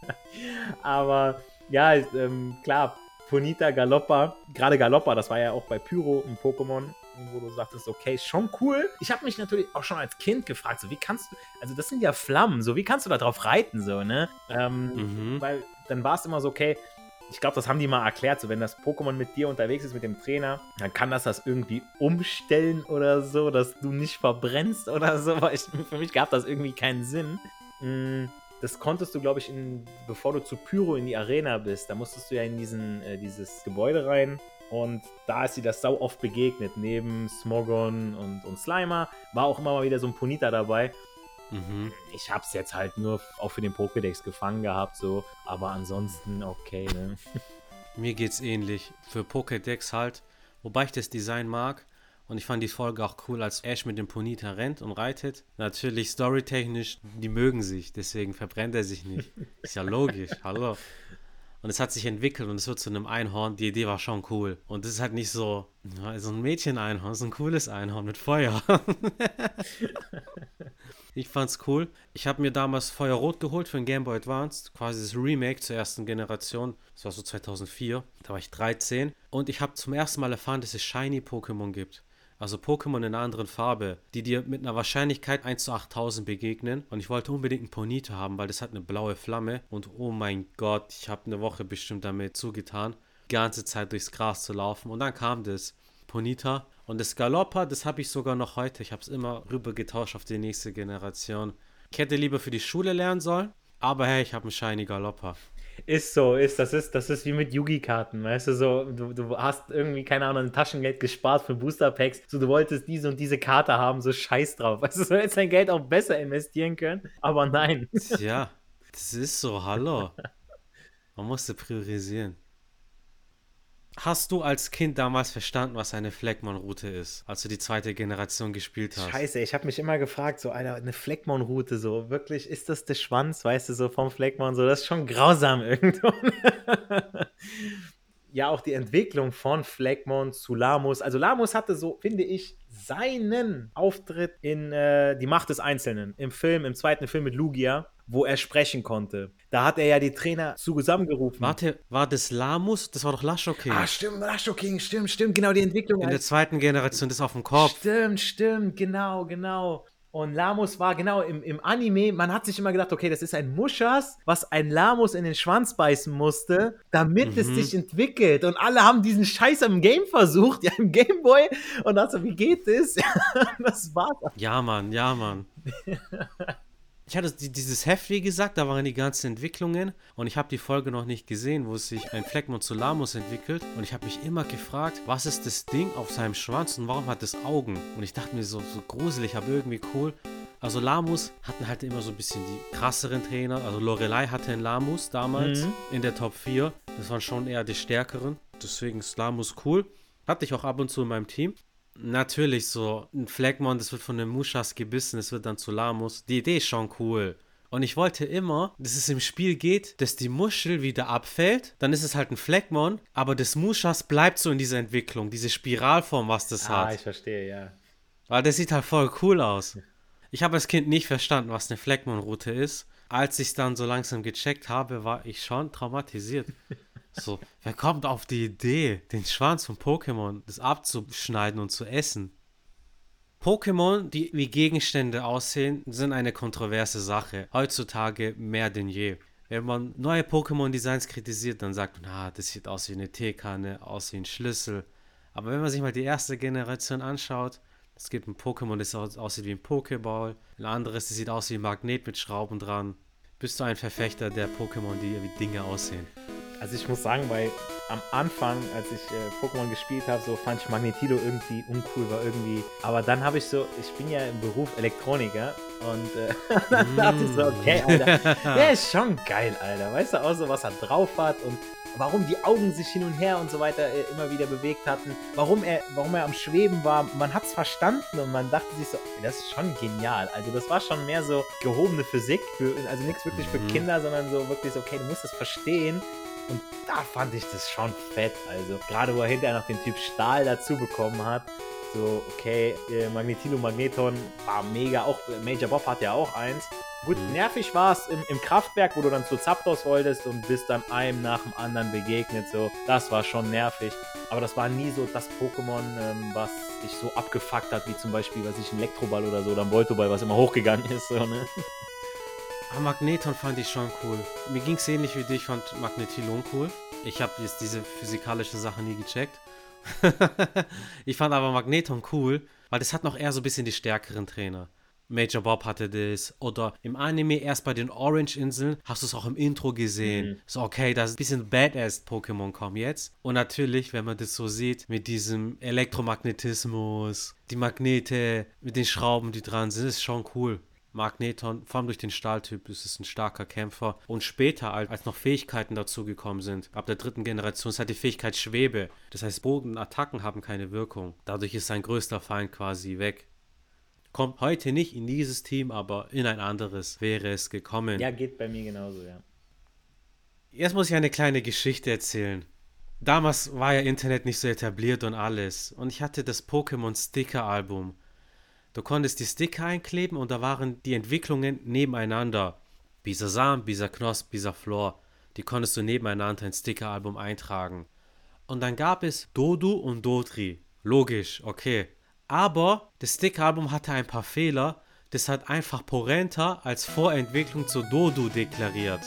Aber ja, ähm, klar, Ponita Galoppa, gerade Galoppa, das war ja auch bei Pyro ein Pokémon, wo du sagtest, okay, schon cool. Ich habe mich natürlich auch schon als Kind gefragt, so wie kannst du, also das sind ja Flammen, so wie kannst du da drauf reiten, so, ne? Ähm, mhm. Weil dann war es immer so, okay, ich glaube, das haben die mal erklärt, so wenn das Pokémon mit dir unterwegs ist, mit dem Trainer, dann kann das das irgendwie umstellen oder so, dass du nicht verbrennst oder so, weil ich, für mich gab das irgendwie keinen Sinn. Mm, das konntest du, glaube ich, in, bevor du zu Pyro in die Arena bist, da musstest du ja in diesen, äh, dieses Gebäude rein und da ist sie das sau oft begegnet. Neben Smogon und, und Slimer war auch immer mal wieder so ein Ponita dabei. Mhm. Ich hab's jetzt halt nur auch für den Pokédex gefangen gehabt, so. Aber ansonsten okay, ne? Mir geht's ähnlich. Für Pokédex halt. Wobei ich das Design mag. Und ich fand die Folge auch cool, als Ash mit dem Ponita rennt und reitet. Natürlich storytechnisch, die mögen sich, deswegen verbrennt er sich nicht. Ist ja logisch, hallo. Und es hat sich entwickelt und es wird zu einem Einhorn. Die Idee war schon cool. Und es ist halt nicht so, so ein Mädchen-Einhorn, so ein cooles Einhorn mit Feuer. ich fand's cool. Ich habe mir damals Feuerrot geholt für den Game Boy Advance, quasi das Remake zur ersten Generation. Das war so 2004. Da war ich 13. Und ich habe zum ersten Mal erfahren, dass es Shiny-Pokémon gibt also Pokémon in einer anderen Farbe, die dir mit einer Wahrscheinlichkeit 1 zu 8000 begegnen. Und ich wollte unbedingt einen Ponito haben, weil das hat eine blaue Flamme. Und oh mein Gott, ich habe eine Woche bestimmt damit zugetan, die ganze Zeit durchs Gras zu laufen. Und dann kam das Ponita. Und das Galoppa, das habe ich sogar noch heute. Ich habe es immer rüber getauscht auf die nächste Generation. Ich hätte lieber für die Schule lernen sollen, aber hey, ich habe einen Shiny Galoppa. Ist so, ist, das ist, das ist wie mit Yugi-Karten, weißt du, so, du, du hast irgendwie, keine Ahnung, ein Taschengeld gespart für Booster-Packs, so, du wolltest diese und diese Karte haben, so scheiß drauf, weißt du, du hättest dein Geld auch besser investieren können, aber nein. Ja, das ist so, hallo. Man musste priorisieren. Hast du als Kind damals verstanden, was eine Fleckmann-Route ist, als du die zweite Generation gespielt hast? Scheiße, ich habe mich immer gefragt, so, Alter, eine Fleckmann-Route, so, wirklich, ist das der Schwanz, weißt du, so vom Fleckmann, so, das ist schon grausam irgendwo. ja, auch die Entwicklung von Fleckmon zu Lamus. Also Lamus hatte so, finde ich, seinen Auftritt in äh, Die Macht des Einzelnen im Film, im zweiten Film mit Lugia, wo er sprechen konnte. Da hat er ja die Trainer zusammengerufen. Warte, war das Lamus? Das war doch Lasho King. Ah, stimmt, Lasho King, stimmt, stimmt, genau die Entwicklung. In der zweiten Generation, das auf dem Kopf. Stimmt, stimmt, genau, genau. Und Lamus war genau im, im Anime, man hat sich immer gedacht, okay, das ist ein Muschas, was ein Lamus in den Schwanz beißen musste, damit mhm. es sich entwickelt. Und alle haben diesen Scheiß im Game versucht, ja, im Gameboy. Und also, wie geht das? das war's. Ja, Mann, ja, Mann. ich hatte dieses Heft, wie gesagt, da waren die ganzen Entwicklungen und ich habe die Folge noch nicht gesehen, wo sich ein Fleckmon zu Lamus entwickelt und ich habe mich immer gefragt, was ist das Ding auf seinem Schwanz und warum hat es Augen? Und ich dachte mir so, so gruselig, aber irgendwie cool. Also Lamus hatten halt immer so ein bisschen die krasseren Trainer. Also Lorelei hatte einen Lamus damals mhm. in der Top 4. Das waren schon eher die stärkeren. Deswegen ist Lamus cool. Hatte ich auch ab und zu in meinem Team. Natürlich so, ein Flagmon, das wird von den Mushas gebissen, es wird dann zu Lamus. Die Idee ist schon cool. Und ich wollte immer, dass es im Spiel geht, dass die Muschel wieder abfällt. Dann ist es halt ein Flagmon, aber das Mushas bleibt so in dieser Entwicklung, diese Spiralform, was das ah, hat. Ah, ich verstehe, ja. Weil das sieht halt voll cool aus. Ich habe als Kind nicht verstanden, was eine Flagmon-Route ist. Als ich es dann so langsam gecheckt habe, war ich schon traumatisiert. So, wer kommt auf die Idee, den Schwanz von Pokémon das abzuschneiden und zu essen? Pokémon, die wie Gegenstände aussehen, sind eine kontroverse Sache. Heutzutage mehr denn je. Wenn man neue Pokémon-Designs kritisiert, dann sagt man, ah, das sieht aus wie eine Teekanne, aus wie ein Schlüssel. Aber wenn man sich mal die erste Generation anschaut, es gibt ein Pokémon, das aussieht wie ein Pokéball, ein anderes, das sieht aus wie ein Magnet mit Schrauben dran. Bist du ein Verfechter der Pokémon, die wie Dinge aussehen? Also ich muss sagen, weil am Anfang, als ich äh, Pokémon gespielt habe, so fand ich Magnetilo irgendwie uncool, war irgendwie. Aber dann habe ich so, ich bin ja im Beruf Elektroniker und äh, dann mm. dachte ich so, okay, Alter, der ist schon geil, Alter. Weißt du auch so, was er drauf hat und warum die Augen sich hin und her und so weiter äh, immer wieder bewegt hatten, warum er, warum er am Schweben war. Man hat es verstanden und man dachte sich so, das ist schon genial. Also das war schon mehr so gehobene Physik, für, also nichts wirklich für mhm. Kinder, sondern so wirklich so, okay, du musst es verstehen und da fand ich das schon fett. Also, gerade wo er hinterher noch den Typ Stahl dazu bekommen hat. So, okay, äh, Magnetilo Magneton war mega. Auch Major Bob hat ja auch eins. Gut, nervig war es im, im, Kraftwerk, wo du dann zu Zapdos wolltest und bist dann einem nach dem anderen begegnet. So, das war schon nervig. Aber das war nie so das Pokémon, ähm, was dich so abgefuckt hat, wie zum Beispiel, was ich, ein Elektroball oder so, oder ein Voltoball, was immer hochgegangen ist. So, ne? Ah, Magneton fand ich schon cool. Mir ging es ähnlich wie dich, fand Magnetilon cool. Ich habe jetzt diese physikalische Sache nie gecheckt. ich fand aber Magneton cool, weil das hat noch eher so ein bisschen die stärkeren Trainer. Major Bob hatte das. Oder im Anime erst bei den Orange-Inseln hast du es auch im Intro gesehen. Mhm. So, okay, da ist ein bisschen Badass-Pokémon kommen jetzt. Und natürlich, wenn man das so sieht, mit diesem Elektromagnetismus, die Magnete, mit den Schrauben, die dran sind, ist schon cool. Magneton, vor allem durch den Stahltyp, ist es ein starker Kämpfer. Und später, als noch Fähigkeiten dazugekommen sind, ab der dritten Generation, ist halt die Fähigkeit Schwebe. Das heißt, Bodenattacken haben keine Wirkung. Dadurch ist sein größter Feind quasi weg. Kommt heute nicht in dieses Team, aber in ein anderes wäre es gekommen. Ja, geht bei mir genauso, ja. Jetzt muss ich eine kleine Geschichte erzählen. Damals war ja Internet nicht so etabliert und alles. Und ich hatte das Pokémon Sticker Album. Du konntest die Sticker einkleben und da waren die Entwicklungen nebeneinander. Bisasam, Bisaknosp, Bisaflor. Die konntest du nebeneinander ins Sticker-Album eintragen. Und dann gab es Dodu und Dodri. Logisch, okay. Aber das Sticker-Album hatte ein paar Fehler. Das hat einfach Porenta als Vorentwicklung zu Dodu deklariert.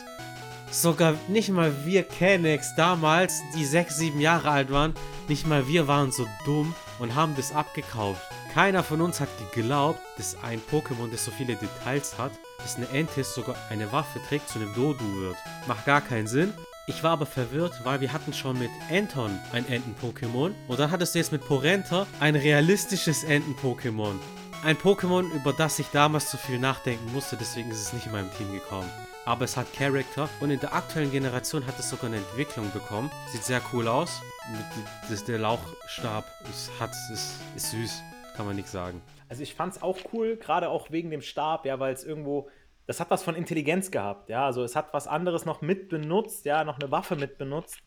Sogar nicht mal wir Kennex damals, die 6, 7 Jahre alt waren, nicht mal wir waren so dumm und haben das abgekauft. Keiner von uns hat geglaubt, dass ein Pokémon, das so viele Details hat, dass eine Ente sogar eine Waffe trägt, zu einem Dodu wird. Macht gar keinen Sinn. Ich war aber verwirrt, weil wir hatten schon mit Anton ein Enten-Pokémon und dann hattest du jetzt mit Porenta ein realistisches Enten-Pokémon. Ein Pokémon, über das ich damals zu viel nachdenken musste, deswegen ist es nicht in meinem Team gekommen. Aber es hat Charakter und in der aktuellen Generation hat es sogar eine Entwicklung bekommen. Sieht sehr cool aus. Der Lauchstab ist, hat, ist, ist süß kann man nichts sagen. Also ich fand es auch cool, gerade auch wegen dem Stab, ja, weil es irgendwo, das hat was von Intelligenz gehabt, ja, also es hat was anderes noch mitbenutzt, ja, noch eine Waffe mitbenutzt,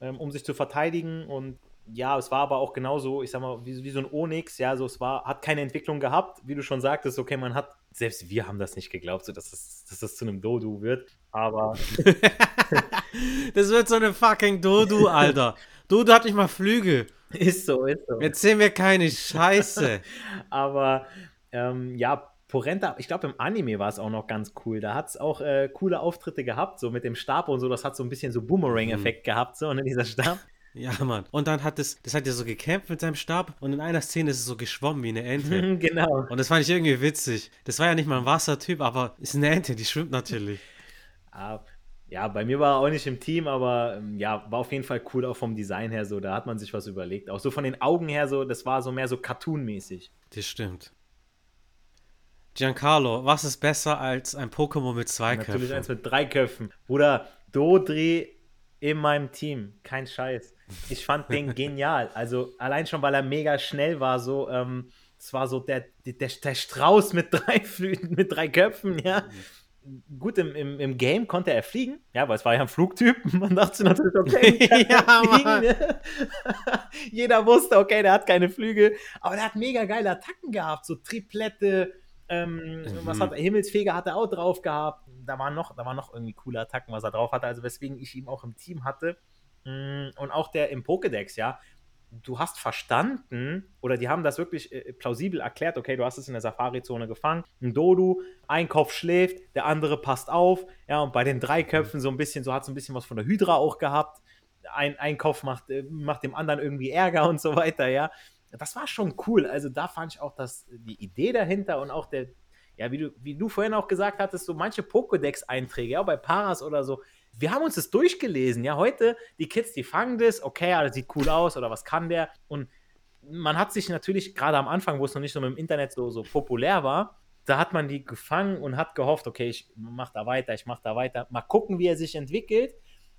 ähm, um sich zu verteidigen und ja, es war aber auch genauso, ich sag mal, wie, wie so ein Onyx, ja, so es war, hat keine Entwicklung gehabt, wie du schon sagtest, okay, man hat, selbst wir haben das nicht geglaubt, so dass es, dass es zu einem Dodu wird, aber. das wird so eine fucking Dodu, Alter. Dodu hat nicht mal Flügel. Ist so, ist so. Erzähl mir keine Scheiße. aber, ähm, ja, Porenta, ich glaube, im Anime war es auch noch ganz cool. Da hat es auch äh, coole Auftritte gehabt, so mit dem Stab und so. Das hat so ein bisschen so Boomerang-Effekt mhm. gehabt, so, ne, dieser Stab. Ja, Mann. Und dann hat es, das hat ja so gekämpft mit seinem Stab und in einer Szene ist es so geschwommen wie eine Ente. genau. Und das fand ich irgendwie witzig. Das war ja nicht mal ein Wassertyp, aber ist eine Ente, die schwimmt natürlich. Ah, ja, bei mir war er auch nicht im Team, aber ähm, ja, war auf jeden Fall cool auch vom Design her so. Da hat man sich was überlegt. Auch so von den Augen her so, das war so mehr so Cartoon-mäßig. Das stimmt. Giancarlo, was ist besser als ein Pokémon mit zwei Natürlich Köpfen? Natürlich eins mit drei Köpfen. Bruder, Dodri in meinem Team. Kein Scheiß. Ich fand den genial. Also allein schon, weil er mega schnell war, so, ähm, es war so der, der, der Strauß mit drei Flüten, mit drei Köpfen, ja. Gut, im, im, im Game konnte er fliegen, ja, weil es war ja ein Flugtyp. Man dachte natürlich, okay, ja, fliegen, ne? Jeder wusste, okay, der hat keine Flügel, aber der hat mega geile Attacken gehabt, so Triplette, ähm, mhm. was hat Himmelsfeger hat er auch drauf gehabt. Da waren noch, da waren noch irgendwie coole Attacken, was er drauf hatte, also weswegen ich ihn auch im Team hatte. Mm, und auch der im Pokédex, ja. Du hast verstanden, oder die haben das wirklich äh, plausibel erklärt, okay, du hast es in der Safari-Zone gefangen. Ein Dodu, ein Kopf schläft, der andere passt auf. Ja, und bei den drei mhm. Köpfen so ein bisschen, so hat es ein bisschen was von der Hydra auch gehabt. Ein, ein Kopf macht, äh, macht dem anderen irgendwie Ärger und so weiter, ja das war schon cool. Also da fand ich auch das, die Idee dahinter und auch der, ja, wie du, wie du vorhin auch gesagt hattest, so manche Pokédex-Einträge, ja, bei Paras oder so. Wir haben uns das durchgelesen, ja, heute, die Kids, die fangen das, okay, ja, das sieht cool aus oder was kann der? Und man hat sich natürlich, gerade am Anfang, wo es noch nicht so mit dem Internet so, so populär war, da hat man die gefangen und hat gehofft, okay, ich mach da weiter, ich mach da weiter, mal gucken, wie er sich entwickelt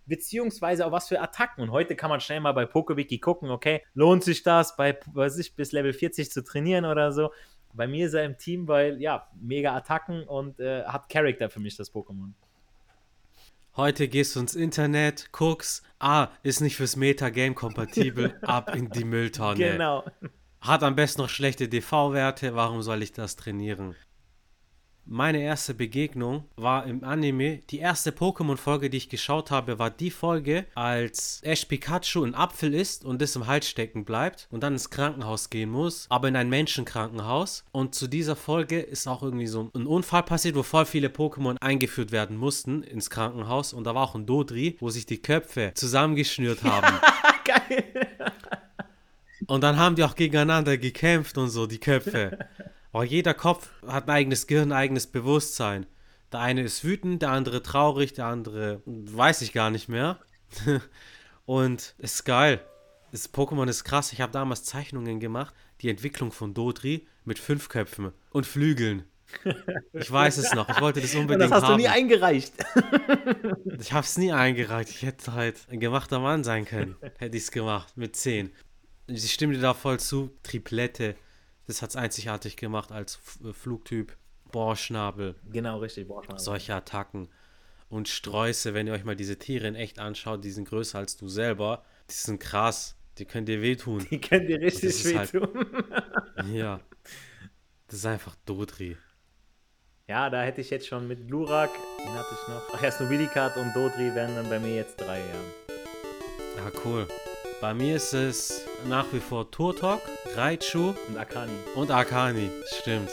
beziehungsweise auch was für Attacken. Und heute kann man schnell mal bei PokeWiki gucken, okay, lohnt sich das, bei, weiß ich, bis Level 40 zu trainieren oder so. Bei mir ist er im Team, weil, ja, mega Attacken und äh, hat Charakter für mich, das Pokémon. Heute gehst du ins Internet, guckst, ah, ist nicht fürs Metagame kompatibel, ab in die Mülltonne. Genau. Hat am besten noch schlechte DV-Werte, warum soll ich das trainieren? Meine erste Begegnung war im Anime. Die erste Pokémon-Folge, die ich geschaut habe, war die Folge, als Ash Pikachu ein Apfel isst und das im Hals stecken bleibt und dann ins Krankenhaus gehen muss, aber in ein Menschenkrankenhaus. Und zu dieser Folge ist auch irgendwie so ein Unfall passiert, wo voll viele Pokémon eingeführt werden mussten ins Krankenhaus. Und da war auch ein Dodri, wo sich die Köpfe zusammengeschnürt haben. Geil. Und dann haben die auch gegeneinander gekämpft und so, die Köpfe. Oh, jeder Kopf hat ein eigenes Gehirn, ein eigenes Bewusstsein. Der eine ist wütend, der andere traurig, der andere weiß ich gar nicht mehr. und es ist geil. Das Pokémon ist krass. Ich habe damals Zeichnungen gemacht. Die Entwicklung von Dodri mit fünf Köpfen und Flügeln. Ich weiß es noch. Ich wollte das unbedingt das hast haben. du nie eingereicht. ich habe es nie eingereicht. Ich hätte halt ein gemachter Mann sein können. Hätte ich es gemacht mit 10. Ich stimme dir da voll zu. Triplette. Das hat es einzigartig gemacht als äh, Flugtyp. Bohrschnabel. genau, richtig. Boah, Schnabel. solche Attacken. Und Sträuße, wenn ihr euch mal diese Tiere in echt anschaut, die sind größer als du selber. Die sind krass. Die können dir wehtun. Die können dir richtig halt- wehtun. ja. Das ist einfach Dodri. Ja, da hätte ich jetzt schon mit Glurak, den hatte ich noch. Ach ja, Snobilikat und Dodri wären dann bei mir jetzt drei, ja. Ja, cool. Bei mir ist es nach wie vor Turtok, Raichu Und Akani. und Akani. Stimmt.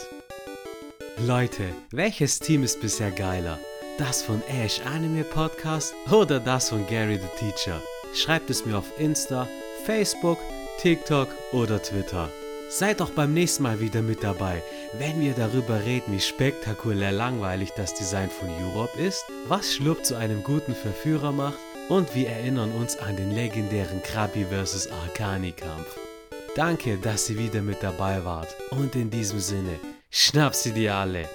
Leute, welches Team ist bisher geiler? Das von Ash Anime Podcast oder das von Gary the Teacher? Schreibt es mir auf Insta, Facebook, TikTok oder Twitter. Seid auch beim nächsten Mal wieder mit dabei, wenn wir darüber reden, wie spektakulär langweilig das Design von Europe ist, was Schlurp zu einem guten Verführer macht und wir erinnern uns an den legendären Krabi vs. Arcani Kampf. Danke, dass ihr wieder mit dabei wart und in diesem Sinne, schnapp sie dir alle.